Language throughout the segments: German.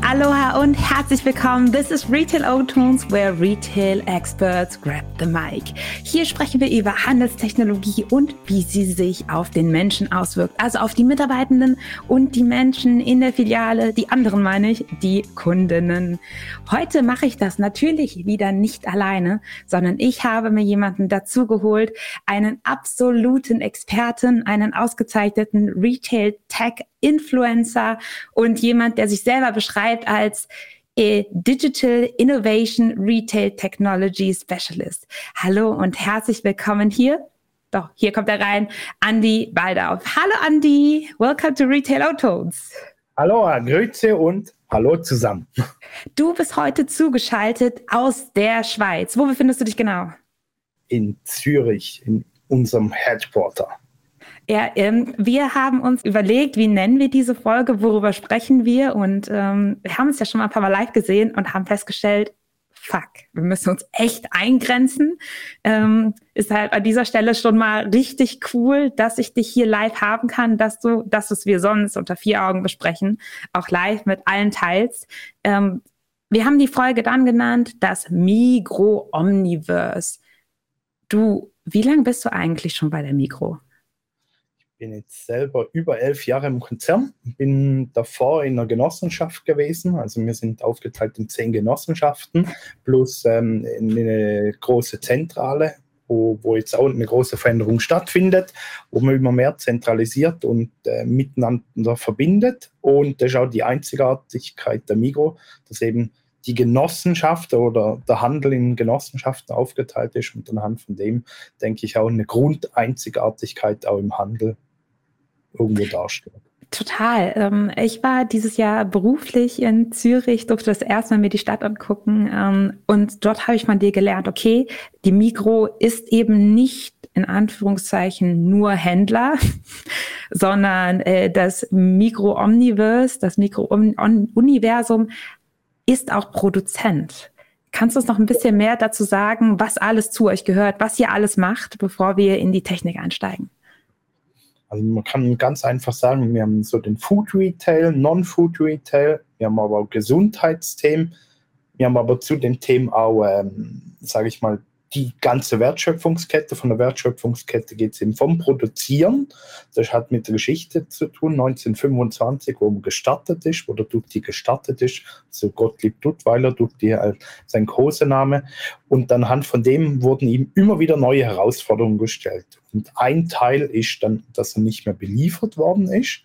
Aloha und herzlich willkommen. This is Retail O-Tones, where retail experts grab the mic. Hier sprechen wir über Handelstechnologie und wie sie sich auf den Menschen auswirkt. Also auf die Mitarbeitenden und die Menschen in der Filiale, die anderen meine ich, die Kundinnen. Heute mache ich das natürlich wieder nicht alleine, sondern ich habe mir jemanden dazu geholt, einen absoluten Experten, einen ausgezeichneten Retail Tech Influencer und jemand, der sich selber beschreibt als Digital Innovation Retail Technology Specialist. Hallo und herzlich willkommen hier. Doch, hier kommt er rein, Andy Baldauf. Hallo Andy, welcome to Retail Autos. Hallo, Grüße und hallo zusammen. Du bist heute zugeschaltet aus der Schweiz. Wo befindest du dich genau? In Zürich, in unserem Headquarter. Ja, ähm, wir haben uns überlegt, wie nennen wir diese Folge, worüber sprechen wir und ähm, wir haben uns ja schon mal ein paar Mal live gesehen und haben festgestellt, fuck, wir müssen uns echt eingrenzen. Ähm, ist halt an dieser Stelle schon mal richtig cool, dass ich dich hier live haben kann, dass du, das, was wir sonst unter vier Augen besprechen, auch live mit allen teilst. Ähm, wir haben die Folge dann genannt, das Migro Omniverse. Du, wie lange bist du eigentlich schon bei der Migro? Bin jetzt selber über elf Jahre im Konzern, bin davor in einer Genossenschaft gewesen. Also wir sind aufgeteilt in zehn Genossenschaften plus ähm, eine große Zentrale, wo, wo jetzt auch eine große Veränderung stattfindet, wo man immer mehr zentralisiert und äh, miteinander verbindet. Und das ist auch die Einzigartigkeit der Migro, dass eben die Genossenschaft oder der Handel in Genossenschaften aufgeteilt ist und anhand von dem denke ich auch eine Grundeinzigartigkeit auch im Handel irgendwo darstellt. Total. Ähm, ich war dieses Jahr beruflich in Zürich, durfte das erste Mal mir die Stadt angucken ähm, und dort habe ich von dir gelernt, okay, die Mikro ist eben nicht in Anführungszeichen nur Händler, sondern äh, das Mikro-Omniverse, das Mikro-Universum ist auch Produzent. Kannst du uns noch ein bisschen mehr dazu sagen, was alles zu euch gehört, was ihr alles macht, bevor wir in die Technik einsteigen? Also man kann ganz einfach sagen, wir haben so den Food Retail, Non-Food Retail, wir haben aber auch Gesundheitsthemen, wir haben aber zu den Themen auch, ähm, sage ich mal, die ganze Wertschöpfungskette. Von der Wertschöpfungskette geht es eben vom Produzieren. Das hat mit der Geschichte zu tun, 1925, wo man gestartet ist, wo der Dutti gestartet ist. So Gottlieb Duttweiler, Dutti äh, sein Kosename. Und anhand von dem wurden ihm immer wieder neue Herausforderungen gestellt. Und ein Teil ist dann, dass er nicht mehr beliefert worden ist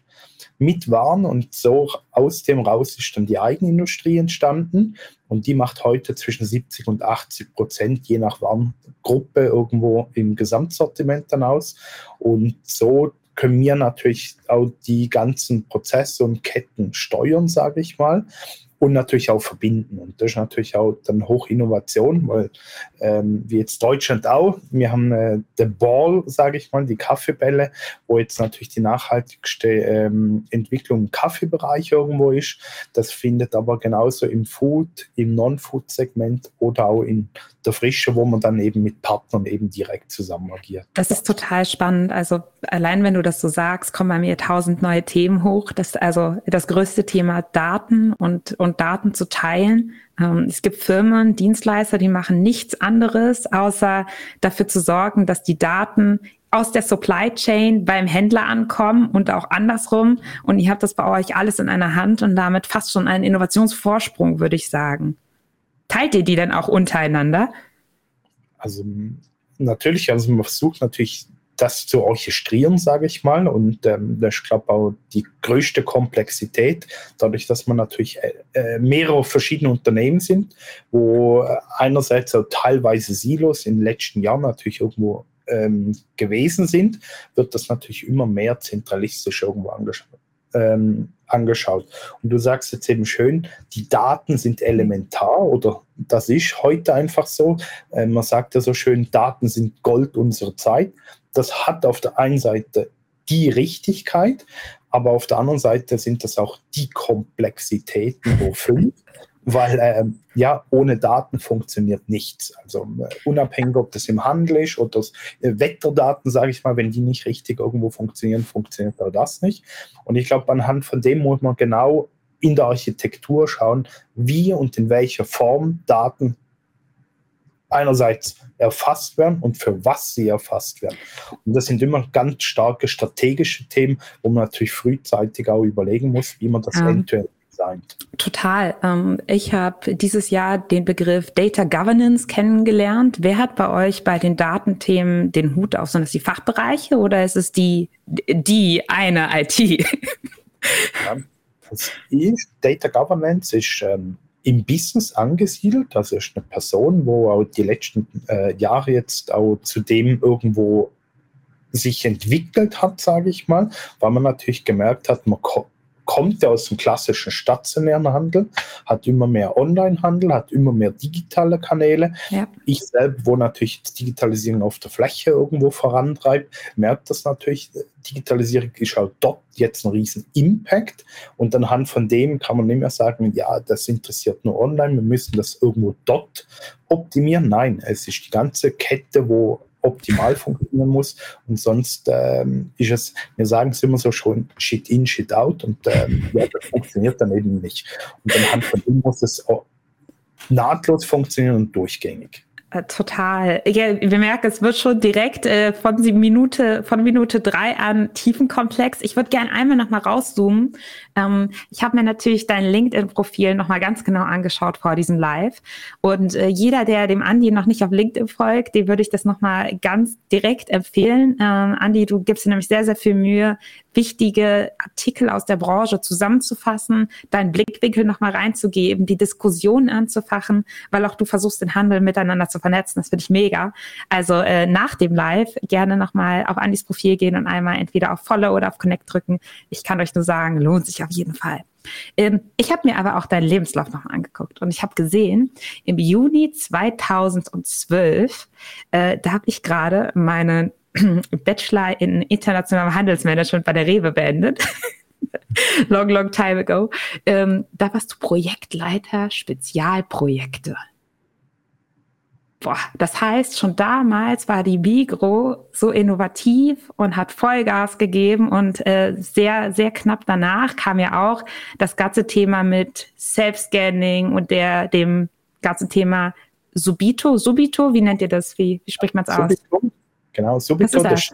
mit Waren und so aus dem raus ist dann die Eigenindustrie entstanden. Und die macht heute zwischen 70 und 80 Prozent je nach Warengruppe irgendwo im Gesamtsortiment dann aus. Und so können wir natürlich auch die ganzen Prozesse und Ketten steuern, sage ich mal und natürlich auch verbinden. Und das ist natürlich auch dann Hochinnovation, weil ähm, wie jetzt Deutschland auch, wir haben äh, Ball, sage ich mal, die Kaffeebälle, wo jetzt natürlich die nachhaltigste ähm, Entwicklung im Kaffeebereich irgendwo ist. Das findet aber genauso im Food, im Non-Food-Segment oder auch in der Frische, wo man dann eben mit Partnern eben direkt zusammen agiert. Das ist total spannend. Also allein wenn du das so sagst, kommen bei mir tausend neue Themen hoch. Das also das größte Thema Daten und, und und Daten zu teilen. Ähm, es gibt Firmen, Dienstleister, die machen nichts anderes, außer dafür zu sorgen, dass die Daten aus der Supply Chain beim Händler ankommen und auch andersrum. Und ihr habt das bei euch alles in einer Hand und damit fast schon einen Innovationsvorsprung, würde ich sagen. Teilt ihr die denn auch untereinander? Also natürlich, also man versucht natürlich das zu orchestrieren, sage ich mal. Und ähm, das ist, glaube auch die größte Komplexität, dadurch, dass man natürlich äh, äh, mehrere verschiedene Unternehmen sind, wo äh, einerseits auch teilweise Silos in den letzten Jahren natürlich irgendwo ähm, gewesen sind, wird das natürlich immer mehr zentralistisch irgendwo angeschaut. Ähm, angeschaut. Und du sagst jetzt eben schön, die Daten sind elementar oder das ist heute einfach so. Äh, man sagt ja so schön, Daten sind Gold unserer Zeit das hat auf der einen Seite die Richtigkeit, aber auf der anderen Seite sind das auch die Komplexitäten, wofür. Weil äh, ja, ohne Daten funktioniert nichts. Also äh, unabhängig, ob das im Handel ist oder das, äh, Wetterdaten, sage ich mal, wenn die nicht richtig irgendwo funktionieren, funktioniert auch das nicht. Und ich glaube, anhand von dem muss man genau in der Architektur schauen, wie und in welcher Form Daten einerseits erfasst werden und für was sie erfasst werden. Und das sind immer ganz starke strategische Themen, wo man natürlich frühzeitig auch überlegen muss, wie man das ja. end designt. Total. Ähm, ich habe dieses Jahr den Begriff Data Governance kennengelernt. Wer hat bei euch bei den Datenthemen den Hut auf? Sind das die Fachbereiche oder ist es die, die eine IT? Ja, Data Governance ist ähm, im Business angesiedelt. Das ist eine Person, wo auch die letzten äh, Jahre jetzt auch zu dem irgendwo sich entwickelt hat, sage ich mal, weil man natürlich gemerkt hat, man kommt ja aus dem klassischen stationären Handel, hat immer mehr Online-Handel, hat immer mehr digitale Kanäle. Ja. Ich selbst, wo natürlich Digitalisierung auf der Fläche irgendwo vorantreibt, merkt das natürlich. Digitalisierung ist auch dort jetzt ein riesen Impact und anhand von dem kann man nicht mehr sagen, ja, das interessiert nur online, wir müssen das irgendwo dort optimieren. Nein, es ist die ganze Kette, wo optimal funktionieren muss. Und sonst ähm, ist es, wir sagen es immer so schon, Shit in, Shit out. Und ähm, ja, das funktioniert dann eben nicht. Und anhand von dem muss es nahtlos funktionieren und durchgängig. Äh, total. Ja, wir merken, es wird schon direkt äh, von Minute von Minute drei an tiefenkomplex. Ich würde gerne einmal noch mal rauszoomen. Ähm, ich habe mir natürlich dein LinkedIn-Profil noch mal ganz genau angeschaut vor diesem Live. Und äh, jeder, der dem Andi noch nicht auf LinkedIn folgt, dem würde ich das noch mal ganz direkt empfehlen. Ähm, Andi, du gibst dir nämlich sehr, sehr viel Mühe, wichtige Artikel aus der Branche zusammenzufassen, deinen Blickwinkel noch mal reinzugeben, die Diskussion anzufachen, weil auch du versuchst, den Handel miteinander zu vernetzen. Das finde ich mega. Also äh, nach dem Live gerne nochmal auf Andis Profil gehen und einmal entweder auf Follow oder auf Connect drücken. Ich kann euch nur sagen, lohnt sich auf jeden Fall. Ähm, ich habe mir aber auch deinen Lebenslauf nochmal angeguckt und ich habe gesehen, im Juni 2012, äh, da habe ich gerade meinen Bachelor in internationalem Handelsmanagement bei der Rewe beendet. long, long time ago. Ähm, da warst du Projektleiter Spezialprojekte. Boah, das heißt, schon damals war die Migro so innovativ und hat Vollgas gegeben und äh, sehr, sehr knapp danach kam ja auch das ganze Thema mit Self-Scanning und der, dem ganzen Thema Subito. Subito, wie nennt ihr das? Wie, wie spricht man es aus? Genau, Subito, das?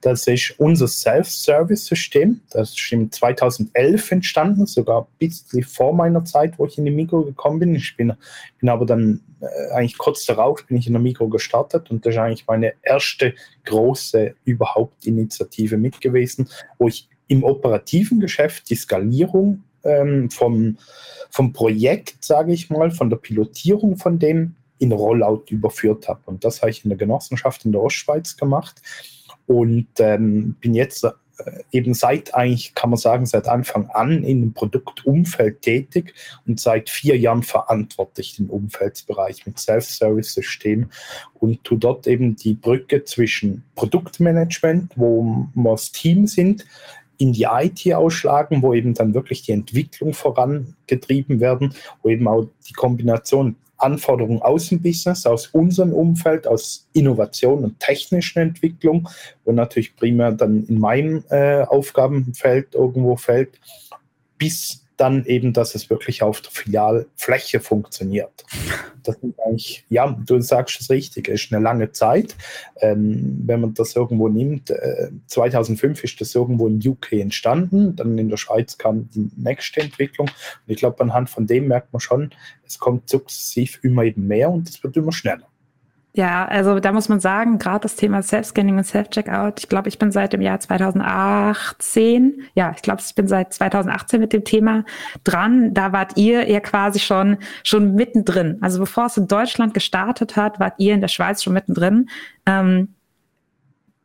Das ist unser Self-Service-System. Das ist im 2011 entstanden, sogar ein bisschen vor meiner Zeit, wo ich in die Mikro gekommen bin. Ich bin, bin aber dann äh, eigentlich kurz darauf bin ich in der Mikro gestartet und das ist eigentlich meine erste große überhaupt Initiative mit gewesen, wo ich im operativen Geschäft die Skalierung ähm, vom, vom Projekt, sage ich mal, von der Pilotierung von dem in Rollout überführt habe. Und das habe ich in der Genossenschaft in der Ostschweiz gemacht und ähm, bin jetzt äh, eben seit eigentlich, kann man sagen, seit Anfang an in dem Produktumfeld tätig und seit vier Jahren verantworte ich den Umfeldsbereich mit Self-Service-System und tu dort eben die Brücke zwischen Produktmanagement, wo wir das Team sind, in die IT ausschlagen, wo eben dann wirklich die Entwicklung vorangetrieben werden, wo eben auch die Kombination Anforderungen aus dem Business, aus unserem Umfeld, aus Innovation und technischen Entwicklung, wo natürlich primär dann in meinem äh, Aufgabenfeld irgendwo fällt, bis dann eben, dass es wirklich auf der Filialfläche funktioniert. Das ist eigentlich, ja, du sagst es richtig, ist eine lange Zeit. Ähm, wenn man das irgendwo nimmt, äh, 2005 ist das irgendwo in UK entstanden, dann in der Schweiz kam die nächste Entwicklung. Und ich glaube, anhand von dem merkt man schon, es kommt sukzessiv immer eben mehr und es wird immer schneller. Ja, also da muss man sagen, gerade das Thema Self-Scanning und Self-Checkout, ich glaube, ich bin seit dem Jahr 2018, ja, ich glaube, ich bin seit 2018 mit dem Thema dran. Da wart ihr ja quasi schon, schon mittendrin. Also bevor es in Deutschland gestartet hat, wart ihr in der Schweiz schon mittendrin. Ähm,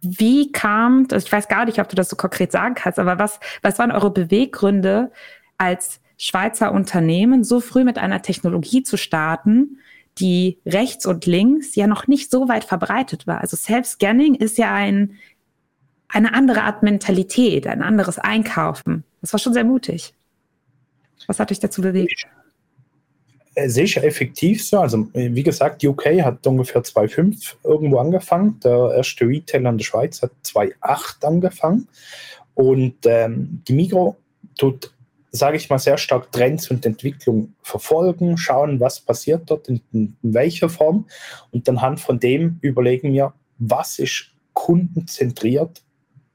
wie kam, also ich weiß gar nicht, ob du das so konkret sagen kannst, aber was, was waren eure Beweggründe als Schweizer Unternehmen, so früh mit einer Technologie zu starten, die rechts und links ja noch nicht so weit verbreitet war. Also Self-Scanning ist ja ein, eine andere Art Mentalität, ein anderes Einkaufen. Das war schon sehr mutig. Was hat dich dazu bewegt? Es ist effektiv so. Also, wie gesagt, UK hat ungefähr 2,5 irgendwo angefangen. Der erste Retailer in der Schweiz hat 2,8 angefangen. Und ähm, die Migro tut sage ich mal, sehr stark Trends und Entwicklung verfolgen, schauen, was passiert dort, in, in, welcher Form und anhand von dem überlegen wir, was ist kundenzentriert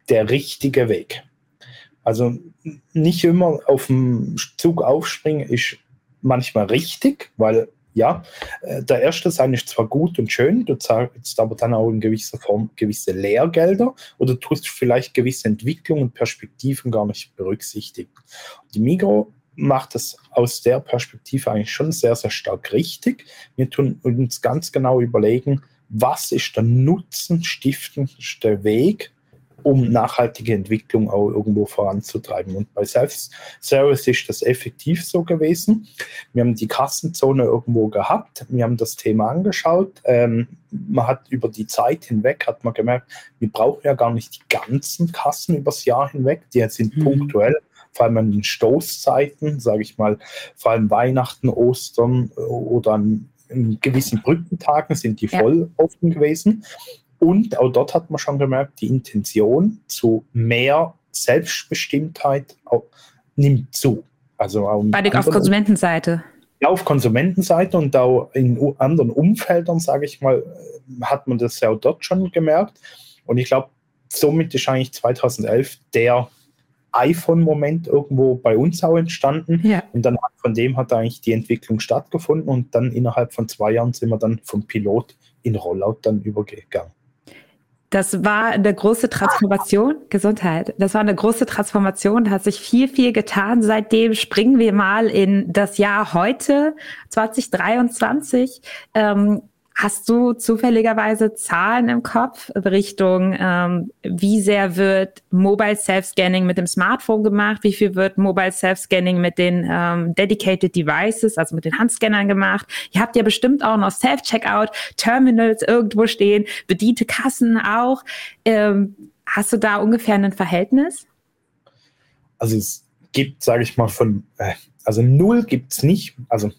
der richtige Weg. Also nicht immer auf dem Zug aufspringen ist manchmal richtig, weil ja, äh, der erste sein ist zwar gut und schön, du zahlst aber dann auch in gewisser Form gewisse Lehrgelder oder tust vielleicht gewisse Entwicklungen und Perspektiven gar nicht berücksichtigen. Die Migro macht das aus der Perspektive eigentlich schon sehr, sehr stark richtig. Wir tun uns ganz genau überlegen, was ist der nutzenstiftendste Weg, um nachhaltige Entwicklung auch irgendwo voranzutreiben. Und bei Self-Service ist das effektiv so gewesen. Wir haben die Kassenzone irgendwo gehabt, wir haben das Thema angeschaut. Ähm, man hat über die Zeit hinweg, hat man gemerkt, wir brauchen ja gar nicht die ganzen Kassen übers Jahr hinweg, die sind mhm. punktuell vor allem an den Stoßzeiten, sage ich mal, vor allem Weihnachten, Ostern oder an, gewissen Brückentagen sind die voll ja. offen gewesen. Und auch dort hat man schon gemerkt, die Intention zu mehr Selbstbestimmtheit auch, nimmt zu. Also auch Bei auf Konsumentenseite. Ja, auf Konsumentenseite und auch in anderen Umfeldern, sage ich mal, hat man das ja auch dort schon gemerkt. Und ich glaube, somit ist eigentlich 2011 der iPhone-Moment irgendwo bei uns auch entstanden. Ja. Und dann von dem hat eigentlich die Entwicklung stattgefunden und dann innerhalb von zwei Jahren sind wir dann vom Pilot in Rollout dann übergegangen. Das war eine große Transformation, Gesundheit. Das war eine große Transformation. Da hat sich viel, viel getan. Seitdem springen wir mal in das Jahr heute, 2023. Ähm, Hast du zufälligerweise Zahlen im Kopf Richtung, ähm, wie sehr wird Mobile Self-Scanning mit dem Smartphone gemacht? Wie viel wird Mobile Self-Scanning mit den ähm, Dedicated Devices, also mit den Handscannern gemacht? Ihr habt ja bestimmt auch noch Self-Checkout, Terminals irgendwo stehen, bediente Kassen auch. Ähm, hast du da ungefähr ein Verhältnis? Also es gibt, sage ich mal, von, äh, also null gibt es nicht. Also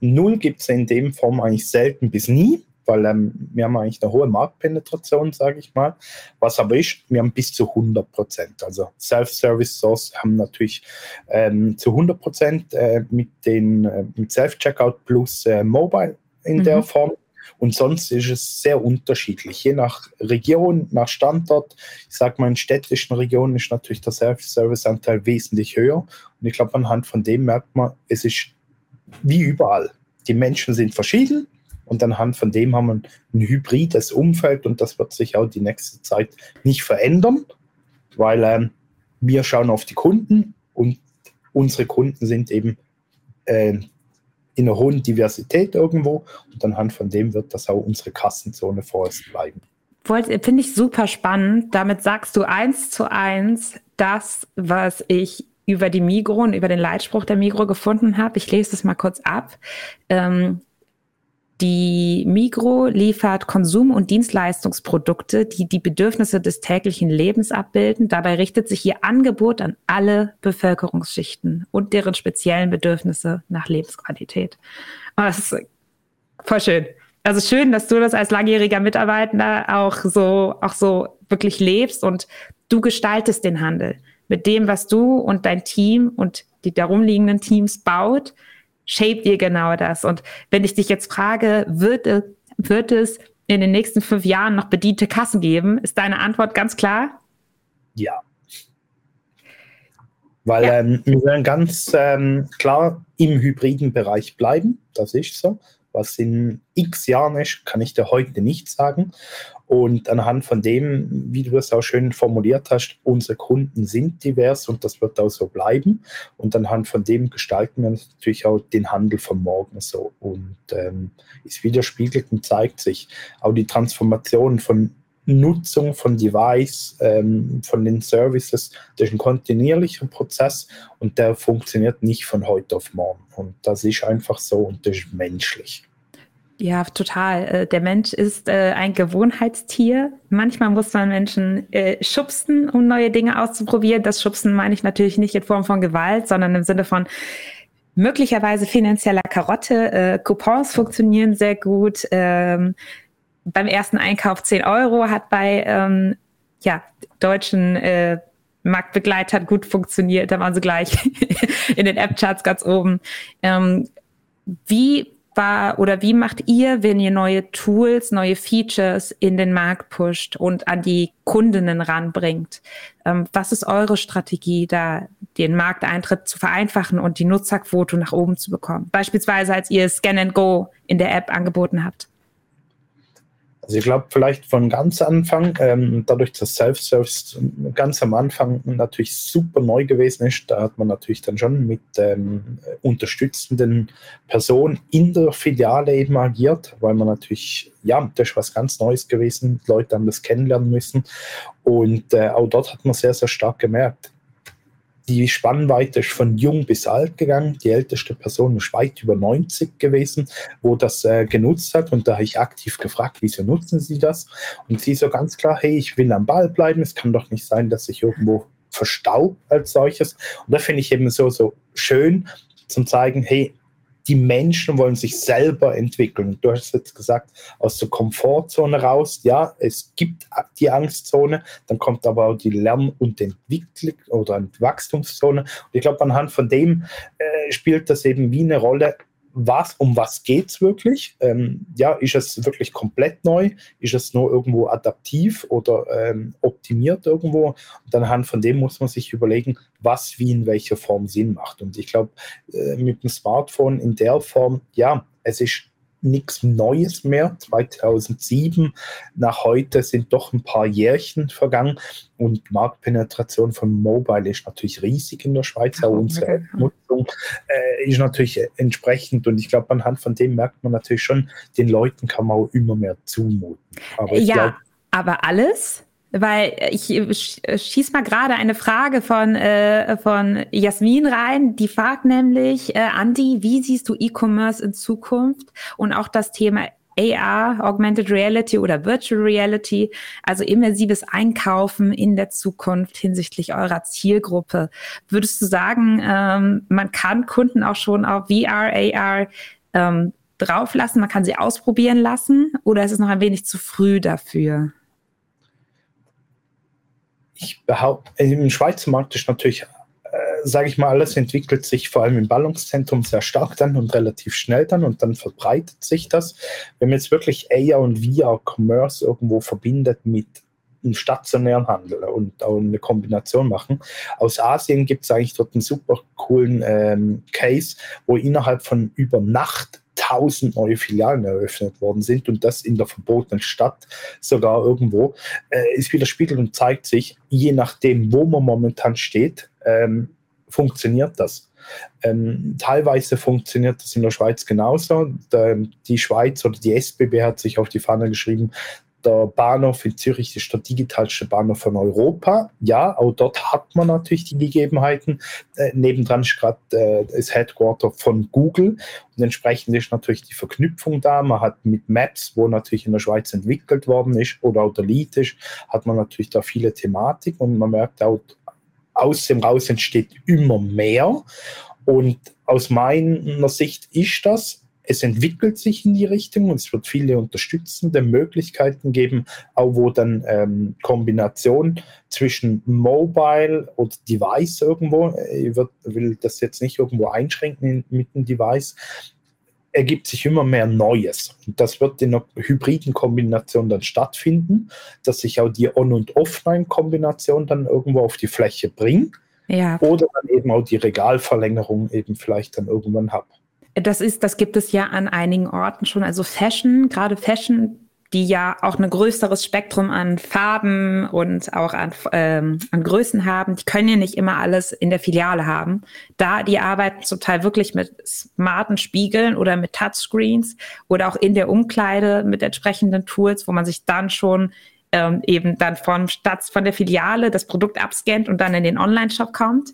Null gibt es in dem Form eigentlich selten bis nie, weil ähm, wir haben eigentlich eine hohe Marktpenetration, sage ich mal. Was aber ist, wir haben bis zu 100 Prozent. Also Self-Service-Source haben natürlich ähm, zu 100 Prozent äh, mit, den, äh, mit Self-Checkout plus äh, Mobile in mhm. der Form. Und sonst ist es sehr unterschiedlich, je nach Region, nach Standort. Ich sage mal, in städtischen Regionen ist natürlich der Self-Service-Anteil wesentlich höher. Und ich glaube, anhand von dem merkt man, es ist wie überall. Die Menschen sind verschieden und anhand von dem haben wir ein hybrides Umfeld und das wird sich auch die nächste Zeit nicht verändern, weil ähm, wir schauen auf die Kunden und unsere Kunden sind eben äh, in einer hohen Diversität irgendwo und anhand von dem wird das auch unsere Kassenzone vorerst bleiben. Finde ich super spannend. Damit sagst du eins zu eins das, was ich über die Migro und über den Leitspruch der Migro gefunden habe. Ich lese das mal kurz ab. Ähm, die Migro liefert Konsum- und Dienstleistungsprodukte, die die Bedürfnisse des täglichen Lebens abbilden. Dabei richtet sich ihr Angebot an alle Bevölkerungsschichten und deren speziellen Bedürfnisse nach Lebensqualität. Oh, das ist voll schön. Also schön, dass du das als langjähriger Mitarbeiter auch so, auch so wirklich lebst und du gestaltest den Handel mit dem, was du und dein Team und die darum liegenden Teams baut, shaped ihr genau das. Und wenn ich dich jetzt frage, wird, wird es in den nächsten fünf Jahren noch bediente Kassen geben, ist deine Antwort ganz klar? Ja. Weil ja. Ähm, wir werden ganz ähm, klar im hybriden Bereich bleiben, das ist so. Was in x Jahren ist, kann ich dir heute nicht sagen. Und anhand von dem, wie du es auch schön formuliert hast, unsere Kunden sind divers und das wird auch so bleiben. Und anhand von dem gestalten wir natürlich auch den Handel von morgen so. Und ähm, es widerspiegelt und zeigt sich auch die Transformation von Nutzung von Device, ähm, von den Services, das ist ein kontinuierlicher Prozess und der funktioniert nicht von heute auf morgen. Und das ist einfach so und das ist menschlich. Ja, total. Äh, der Mensch ist äh, ein Gewohnheitstier. Manchmal muss man Menschen äh, schubsen, um neue Dinge auszuprobieren. Das Schubsen meine ich natürlich nicht in Form von Gewalt, sondern im Sinne von möglicherweise finanzieller Karotte. Coupons funktionieren sehr gut. Ähm, beim ersten Einkauf 10 Euro hat bei ähm, ja, deutschen Marktbegleit hat gut funktioniert, da waren sie gleich in den App-Charts ganz oben. Ähm, wie war oder wie macht ihr, wenn ihr neue Tools, neue Features in den Markt pusht und an die Kundinnen ranbringt? Ähm, was ist eure Strategie, da den Markteintritt zu vereinfachen und die Nutzerquote nach oben zu bekommen? Beispielsweise, als ihr Scan and Go in der App angeboten habt. Also ich glaube, vielleicht von ganz Anfang, ähm, dadurch, dass Self-Service ganz am Anfang natürlich super neu gewesen ist, da hat man natürlich dann schon mit ähm, unterstützenden Personen in der Filiale eben agiert, weil man natürlich, ja, das ist was ganz Neues gewesen, Leute haben das kennenlernen müssen. Und äh, auch dort hat man sehr, sehr stark gemerkt, die Spannweite ist von jung bis alt gegangen. Die älteste Person ist weit über 90 gewesen, wo das äh, genutzt hat. Und da habe ich aktiv gefragt, wieso nutzen Sie das? Und sie so ganz klar, hey, ich will am Ball bleiben. Es kann doch nicht sein, dass ich irgendwo verstaub als solches. Und da finde ich eben so, so schön zum zeigen, hey, die Menschen wollen sich selber entwickeln. Du hast jetzt gesagt, aus der Komfortzone raus, ja, es gibt die Angstzone, dann kommt aber auch die Lern- und Entwicklung oder Wachstumszone. Und ich glaube, anhand von dem äh, spielt das eben wie eine Rolle, was, um was geht es wirklich? Ähm, ja, ist es wirklich komplett neu? Ist es nur irgendwo adaptiv oder ähm, optimiert irgendwo? Und anhand von dem muss man sich überlegen, was wie in welcher Form Sinn macht. Und ich glaube, äh, mit dem Smartphone in der Form, ja, es ist nichts Neues mehr. 2007 nach heute sind doch ein paar Jährchen vergangen und Marktpenetration von Mobile ist natürlich riesig in der Schweiz. Auch unsere Nutzung äh, ist natürlich entsprechend und ich glaube, anhand von dem merkt man natürlich schon, den Leuten kann man auch immer mehr zumuten. Aber ja, glaub, aber alles weil ich schieß mal gerade eine Frage von, äh, von Jasmin rein. Die fragt nämlich, äh, Andi, wie siehst du E-Commerce in Zukunft und auch das Thema AR, Augmented Reality oder Virtual Reality, also immersives Einkaufen in der Zukunft hinsichtlich eurer Zielgruppe. Würdest du sagen, ähm, man kann Kunden auch schon auf VR, AR ähm, drauflassen, man kann sie ausprobieren lassen oder ist es noch ein wenig zu früh dafür? Behaupte, im Schweizer Markt ist natürlich, äh, sage ich mal, alles entwickelt sich vor allem im Ballungszentrum sehr stark dann und relativ schnell dann und dann verbreitet sich das. Wenn man jetzt wirklich AR und VR Commerce irgendwo verbindet mit einem stationären Handel und auch eine Kombination machen. Aus Asien gibt es eigentlich dort einen super coolen ähm, Case, wo innerhalb von über Nacht 1000 neue Filialen eröffnet worden sind und das in der verbotenen Stadt sogar irgendwo, äh, ist widerspiegelt und zeigt sich, je nachdem, wo man momentan steht, ähm, funktioniert das. Ähm, teilweise funktioniert das in der Schweiz genauso. Die Schweiz oder die SBB hat sich auf die Fahne geschrieben, der Bahnhof in Zürich ist der digitalste Bahnhof von Europa. Ja, auch dort hat man natürlich die Gegebenheiten. Äh, nebendran ist gerade äh, das Headquarter von Google und entsprechend ist natürlich die Verknüpfung da. Man hat mit Maps, wo natürlich in der Schweiz entwickelt worden ist oder auch der Lead ist, hat man natürlich da viele Thematik und man merkt auch, aus dem raus entsteht immer mehr. Und aus meiner Sicht ist das es entwickelt sich in die Richtung und es wird viele unterstützende Möglichkeiten geben, auch wo dann ähm, Kombination zwischen Mobile und Device irgendwo, äh, ich wird, will das jetzt nicht irgendwo einschränken mit dem Device, ergibt sich immer mehr Neues. Und das wird in einer hybriden Kombination dann stattfinden, dass sich auch die On- und Offline-Kombination dann irgendwo auf die Fläche bringt. Ja. Oder dann eben auch die Regalverlängerung eben vielleicht dann irgendwann habe. Das ist, das gibt es ja an einigen Orten schon. Also Fashion, gerade Fashion, die ja auch ein größeres Spektrum an Farben und auch an, ähm, an Größen haben, die können ja nicht immer alles in der Filiale haben. Da die arbeiten zum Teil wirklich mit smarten Spiegeln oder mit Touchscreens oder auch in der Umkleide mit entsprechenden Tools, wo man sich dann schon ähm, eben dann von statt von der Filiale das Produkt abscannt und dann in den Online-Shop kommt.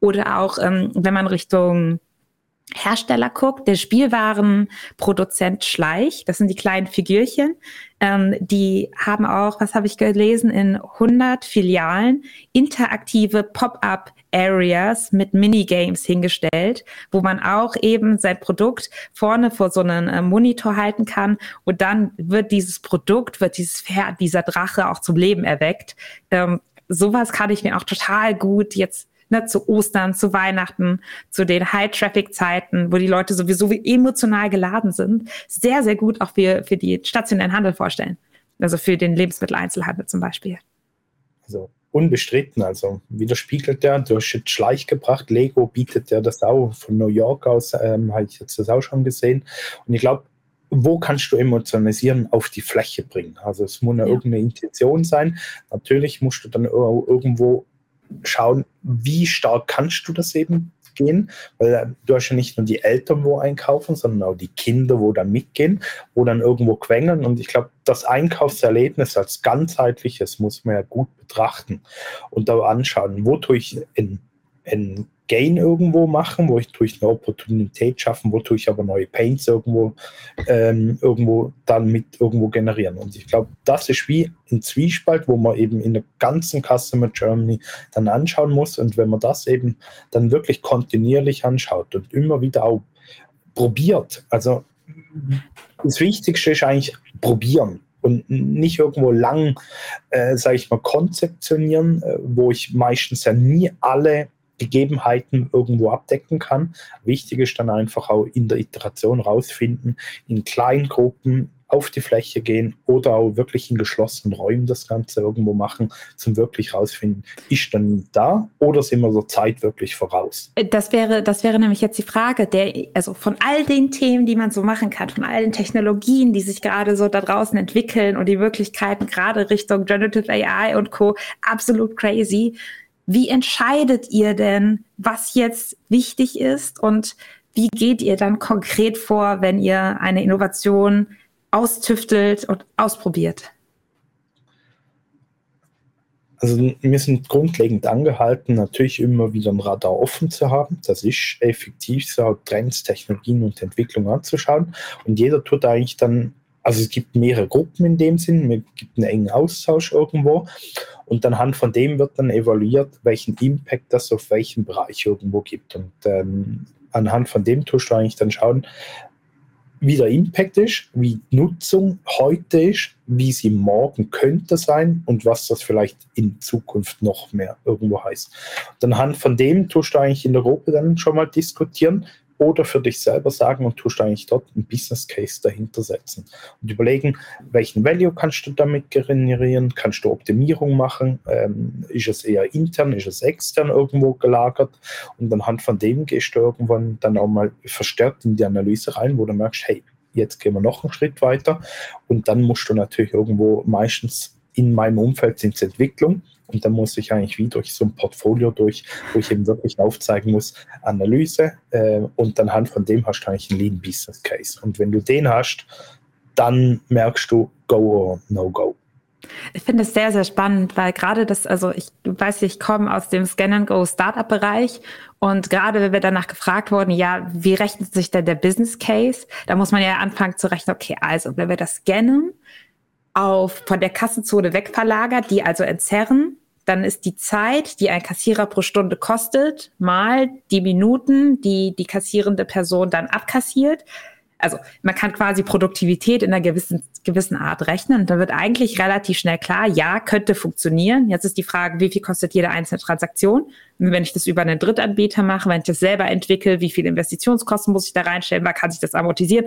Oder auch, ähm, wenn man Richtung Hersteller guckt, der Spielwarenproduzent Schleich, das sind die kleinen Figürchen, ähm, die haben auch, was habe ich gelesen, in 100 Filialen interaktive Pop-up Areas mit Minigames hingestellt, wo man auch eben sein Produkt vorne vor so einen äh, Monitor halten kann und dann wird dieses Produkt, wird dieses Pferd, dieser Drache auch zum Leben erweckt. Ähm, sowas kann ich mir auch total gut jetzt ne, zu Ostern, zu Weihnachten, zu den High-Traffic-Zeiten, wo die Leute sowieso emotional geladen sind, sehr, sehr gut auch für, für die stationären Handel vorstellen. Also für den Lebensmitteleinzelhandel zum Beispiel. Also unbestritten, also widerspiegelt der, du hast jetzt Schleich gebracht, Lego bietet ja das auch von New York aus, ähm, habe ich jetzt das auch schon gesehen. Und ich glaube, wo kannst du emotionalisieren auf die Fläche bringen? Also es muss ja. irgendeine Intention sein. Natürlich musst du dann irgendwo schauen, wie stark kannst du das eben gehen, weil äh, du hast ja nicht nur die Eltern, wo einkaufen, sondern auch die Kinder, wo dann mitgehen, wo dann irgendwo quengeln. Und ich glaube, das Einkaufserlebnis als ganzheitliches muss man ja gut betrachten und da anschauen, wo tue ich in, in Gain irgendwo machen, wo ich tue ich eine Opportunität schaffen, wo tue ich aber neue Paints irgendwo, ähm, irgendwo dann mit irgendwo generieren. Und ich glaube, das ist wie ein Zwiespalt, wo man eben in der ganzen Customer Journey dann anschauen muss. Und wenn man das eben dann wirklich kontinuierlich anschaut und immer wieder auch probiert, also das Wichtigste ist eigentlich probieren und nicht irgendwo lang, äh, sage ich mal, konzeptionieren, äh, wo ich meistens ja nie alle Gegebenheiten irgendwo abdecken kann. Wichtig ist dann einfach auch in der Iteration rausfinden, in kleinen Gruppen auf die Fläche gehen oder auch wirklich in geschlossenen Räumen das Ganze irgendwo machen, zum wirklich rausfinden, ist dann da oder sind wir der Zeit wirklich voraus? Das wäre, das wäre nämlich jetzt die Frage, der, also von all den Themen, die man so machen kann, von all den Technologien, die sich gerade so da draußen entwickeln und die Möglichkeiten gerade Richtung Generative AI und Co. absolut crazy wie entscheidet ihr denn, was jetzt wichtig ist und wie geht ihr dann konkret vor, wenn ihr eine Innovation austüftelt und ausprobiert? Also wir sind grundlegend angehalten, natürlich immer wieder ein Radar offen zu haben. Das ist effektiv so, Trends, Technologien und Entwicklung anzuschauen. Und jeder tut eigentlich dann also es gibt mehrere Gruppen in dem Sinn, es gibt einen engen Austausch irgendwo und anhand von dem wird dann evaluiert, welchen Impact das auf welchen Bereich irgendwo gibt. Und ähm, anhand von dem tust du eigentlich dann schauen, wie der Impact ist, wie Nutzung heute ist, wie sie morgen könnte sein und was das vielleicht in Zukunft noch mehr irgendwo heißt. Und anhand von dem tust du eigentlich in der Gruppe dann schon mal diskutieren, oder für dich selber sagen und tust eigentlich dort einen Business Case dahinter setzen. Und überlegen, welchen Value kannst du damit generieren, kannst du Optimierung machen, ähm, ist es eher intern, ist es extern irgendwo gelagert? Und anhand von dem gehst du irgendwann dann auch mal verstärkt in die Analyse rein, wo du merkst, hey, jetzt gehen wir noch einen Schritt weiter. Und dann musst du natürlich irgendwo meistens in meinem Umfeld sind es Entwicklung und dann muss ich eigentlich wie durch so ein Portfolio durch, wo ich eben wirklich aufzeigen muss, Analyse äh, und anhand von dem hast du eigentlich einen Lean Business Case. Und wenn du den hast, dann merkst du Go or No Go. Ich finde es sehr, sehr spannend, weil gerade das, also ich weiß, ich komme aus dem Scan-and-Go Startup-Bereich und gerade wenn wir danach gefragt wurden, ja, wie rechnet sich denn der Business Case? Da muss man ja anfangen zu rechnen, okay, also wenn wir das scannen, auf, von der Kassenzone wegverlagert, die also entzerren. Dann ist die Zeit, die ein Kassierer pro Stunde kostet, mal die Minuten, die die kassierende Person dann abkassiert. Also man kann quasi Produktivität in einer gewissen, gewissen Art rechnen. Da wird eigentlich relativ schnell klar, ja, könnte funktionieren. Jetzt ist die Frage, wie viel kostet jede einzelne Transaktion? Wenn ich das über einen Drittanbieter mache, wenn ich das selber entwickle, wie viele Investitionskosten muss ich da reinstellen, wann kann sich das amortisieren?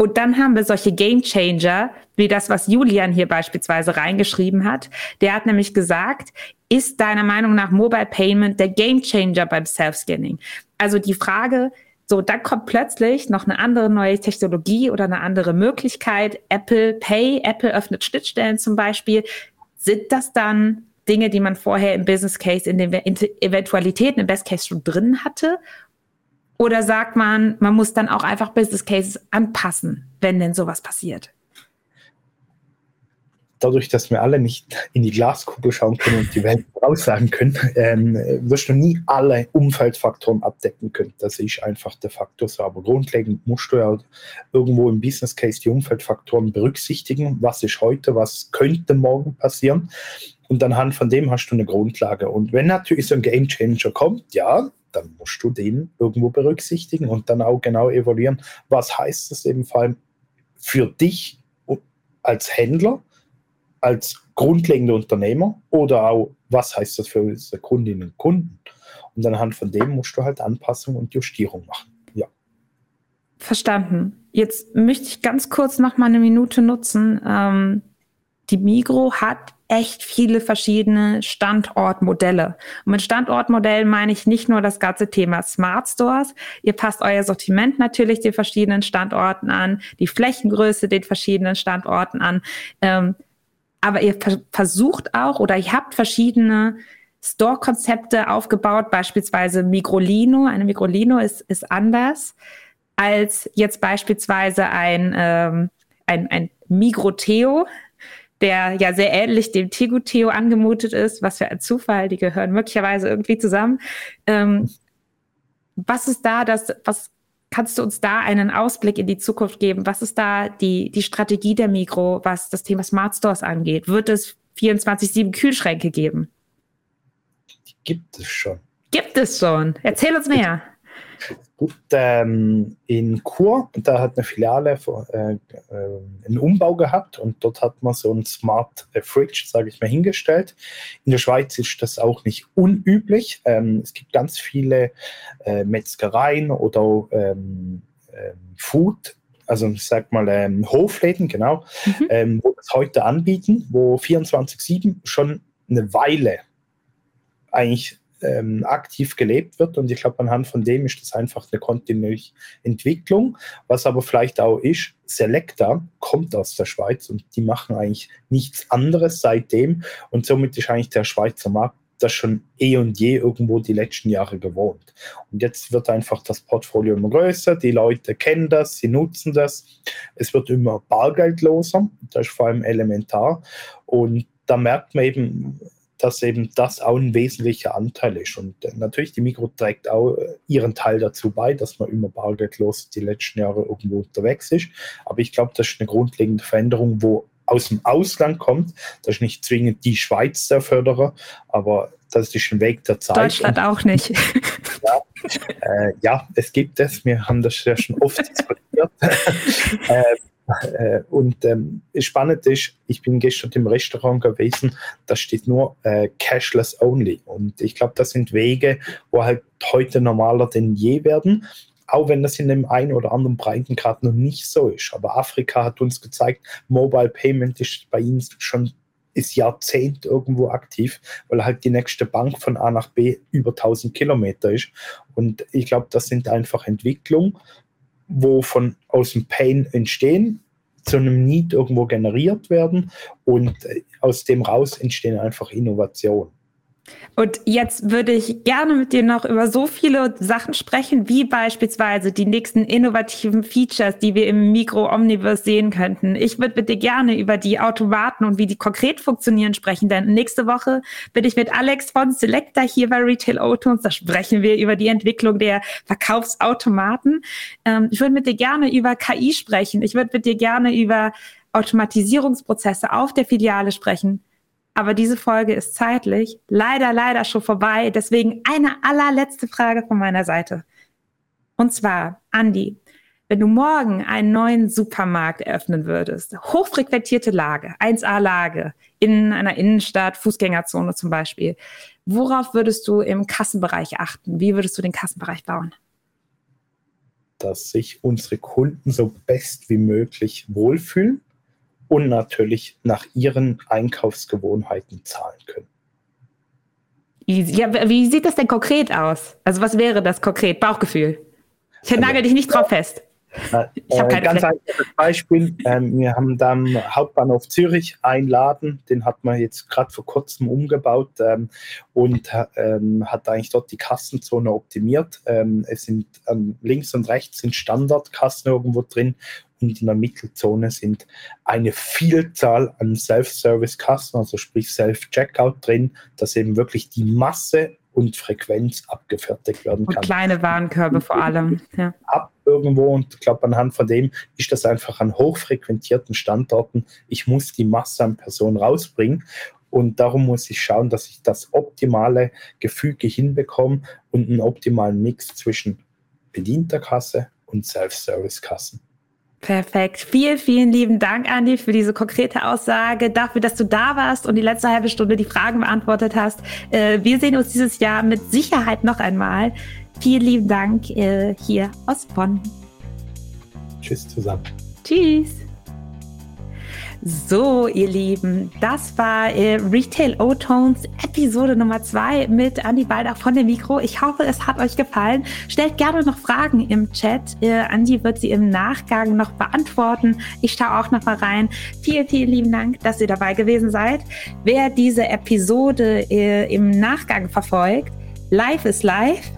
Und dann haben wir solche Game Changer, wie das, was Julian hier beispielsweise reingeschrieben hat. Der hat nämlich gesagt, ist deiner Meinung nach Mobile Payment der Game Changer beim Self-Scanning? Also die Frage, so, dann kommt plötzlich noch eine andere neue Technologie oder eine andere Möglichkeit. Apple Pay, Apple öffnet Schnittstellen zum Beispiel. Sind das dann Dinge, die man vorher im Business Case, in den Eventualitäten im Best Case schon drin hatte? Oder sagt man, man muss dann auch einfach Business Cases anpassen, wenn denn sowas passiert? Dadurch, dass wir alle nicht in die Glaskugel schauen können und die Welt aussagen können, ähm, wirst du nie alle Umfeldfaktoren abdecken können. Das ist einfach der Faktor so. Aber grundlegend musst du ja irgendwo im Business Case die Umfeldfaktoren berücksichtigen. Was ist heute, was könnte morgen passieren? Und anhand von dem hast du eine Grundlage. Und wenn natürlich so ein Game Changer kommt, ja, dann musst du den irgendwo berücksichtigen und dann auch genau evaluieren, was heißt das eben vor allem für dich als Händler als grundlegender Unternehmer oder auch, was heißt das für unsere Kundinnen und Kunden? Und anhand von dem musst du halt Anpassungen und Justierung machen. Ja. Verstanden. Jetzt möchte ich ganz kurz noch mal eine Minute nutzen. Ähm, die Migro hat echt viele verschiedene Standortmodelle. Und mit Standortmodellen meine ich nicht nur das ganze Thema Smart Stores. Ihr passt euer Sortiment natürlich den verschiedenen Standorten an, die Flächengröße den verschiedenen Standorten an. Ähm, aber ihr versucht auch oder ihr habt verschiedene Store-Konzepte aufgebaut, beispielsweise Migrolino. Eine Migrolino ist, ist anders als jetzt beispielsweise ein, ähm, ein, ein Migroteo, der ja sehr ähnlich dem Teguteo angemutet ist. Was für ein Zufall, die gehören möglicherweise irgendwie zusammen. Ähm, was ist da das, was kannst du uns da einen Ausblick in die Zukunft geben? Was ist da die, die Strategie der Migro, was das Thema Smart Stores angeht? Wird es 24-7 Kühlschränke geben? Die gibt es schon. Gibt es schon. Erzähl uns mehr. Gut, ähm, in Chur, da hat eine Filiale äh, äh, einen Umbau gehabt und dort hat man so ein Smart äh, Fridge, sage ich mal, hingestellt. In der Schweiz ist das auch nicht unüblich. Ähm, es gibt ganz viele äh, Metzgereien oder ähm, ähm Food also ich sag mal ähm, Hofläden, genau, mhm. ähm, wo das heute anbieten, wo 24-7 schon eine Weile eigentlich ähm, aktiv gelebt wird. Und ich glaube, anhand von dem ist das einfach eine kontinuierliche Entwicklung. Was aber vielleicht auch ist, Selecta kommt aus der Schweiz und die machen eigentlich nichts anderes seitdem. Und somit ist eigentlich der Schweizer Markt das schon eh und je irgendwo die letzten Jahre gewohnt. Und jetzt wird einfach das Portfolio immer größer, die Leute kennen das, sie nutzen das, es wird immer bargeldloser, das ist vor allem elementar. Und da merkt man eben, dass eben das auch ein wesentlicher Anteil ist. Und äh, natürlich, die Mikro trägt auch äh, ihren Teil dazu bei, dass man immer bargeldlos die letzten Jahre irgendwo unterwegs ist. Aber ich glaube, das ist eine grundlegende Veränderung, wo aus dem Ausland kommt. Das ist nicht zwingend die Schweiz der Förderer, aber das ist ein Weg der Zeit. Deutschland auch nicht. Ja, äh, ja, es gibt es. Wir haben das ja schon oft diskutiert. äh, äh, und ähm, spannend ist, ich bin gestern im Restaurant gewesen, da steht nur äh, cashless only. Und ich glaube, das sind Wege, wo halt heute normaler denn je werden. Auch wenn das in dem einen oder anderen Breitengrad noch nicht so ist. Aber Afrika hat uns gezeigt, Mobile Payment ist bei ihnen schon ist Jahrzehnt irgendwo aktiv, weil halt die nächste Bank von A nach B über 1000 Kilometer ist. Und ich glaube, das sind einfach Entwicklungen, wo von aus dem Pain entstehen, zu einem Need irgendwo generiert werden und äh, aus dem raus entstehen einfach Innovationen. Und jetzt würde ich gerne mit dir noch über so viele Sachen sprechen, wie beispielsweise die nächsten innovativen Features, die wir im Mikro-Omniverse sehen könnten. Ich würde mit dir gerne über die Automaten und wie die konkret funktionieren sprechen, denn nächste Woche bin ich mit Alex von Selecta hier bei Retail Autos. Da sprechen wir über die Entwicklung der Verkaufsautomaten. Ähm, ich würde mit dir gerne über KI sprechen. Ich würde mit dir gerne über Automatisierungsprozesse auf der Filiale sprechen. Aber diese Folge ist zeitlich leider, leider schon vorbei. Deswegen eine allerletzte Frage von meiner Seite. Und zwar, Andi, wenn du morgen einen neuen Supermarkt eröffnen würdest, hochfrequentierte Lage, 1A-Lage, in einer Innenstadt, Fußgängerzone zum Beispiel, worauf würdest du im Kassenbereich achten? Wie würdest du den Kassenbereich bauen? Dass sich unsere Kunden so best wie möglich wohlfühlen und natürlich nach ihren Einkaufsgewohnheiten zahlen können. Ja, wie sieht das denn konkret aus? Also was wäre das konkret? Bauchgefühl. Ich also, nagel dich nicht drauf fest. Ich habe äh, ganz einfaches Beispiel. Ähm, wir haben da am Hauptbahnhof Zürich einen Laden, den hat man jetzt gerade vor kurzem umgebaut ähm, und ähm, hat eigentlich dort die Kassenzone optimiert. Ähm, es sind ähm, links und rechts sind Standardkassen irgendwo drin in der Mittelzone sind eine Vielzahl an Self-Service-Kassen, also sprich Self-Checkout drin, dass eben wirklich die Masse und Frequenz abgefertigt werden kann. Und kleine Warenkörbe vor allem. Ja. Ab irgendwo und ich glaube, anhand von dem ist das einfach an hochfrequentierten Standorten. Ich muss die Masse an Personen rausbringen und darum muss ich schauen, dass ich das optimale Gefüge hinbekomme und einen optimalen Mix zwischen bedienter Kasse und Self-Service-Kassen. Perfekt. Vielen, vielen lieben Dank, Andi, für diese konkrete Aussage, dafür, dass du da warst und die letzte halbe Stunde die Fragen beantwortet hast. Äh, wir sehen uns dieses Jahr mit Sicherheit noch einmal. Vielen lieben Dank äh, hier aus Bonn. Tschüss zusammen. Tschüss. So, ihr Lieben, das war äh, Retail O-Tones Episode Nummer zwei mit Andi Baldach von dem Mikro. Ich hoffe, es hat euch gefallen. Stellt gerne noch Fragen im Chat. Äh, Andi wird sie im Nachgang noch beantworten. Ich schaue auch noch mal rein. Vielen, vielen lieben Dank, dass ihr dabei gewesen seid. Wer diese Episode äh, im Nachgang verfolgt, live ist live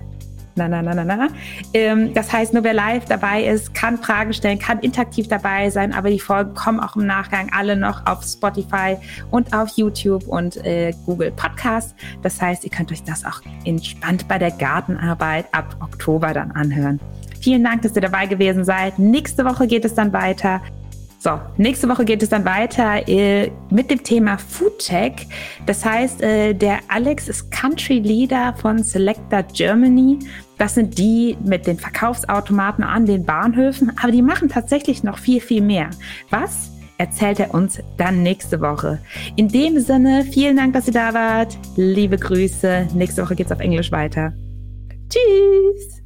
na, na, na, na, na. Ähm, das heißt, nur wer live dabei ist, kann Fragen stellen, kann interaktiv dabei sein, aber die Folgen kommen auch im Nachgang alle noch auf Spotify und auf YouTube und äh, Google Podcast. Das heißt, ihr könnt euch das auch entspannt bei der Gartenarbeit ab Oktober dann anhören. Vielen Dank, dass ihr dabei gewesen seid. Nächste Woche geht es dann weiter so, nächste Woche geht es dann weiter äh, mit dem Thema Food Tech. Das heißt, äh, der Alex ist Country Leader von Selector Germany. Das sind die mit den Verkaufsautomaten an den Bahnhöfen, aber die machen tatsächlich noch viel, viel mehr. Was? Erzählt er uns dann nächste Woche. In dem Sinne, vielen Dank, dass ihr da wart. Liebe Grüße. Nächste Woche geht's auf Englisch weiter. Tschüss.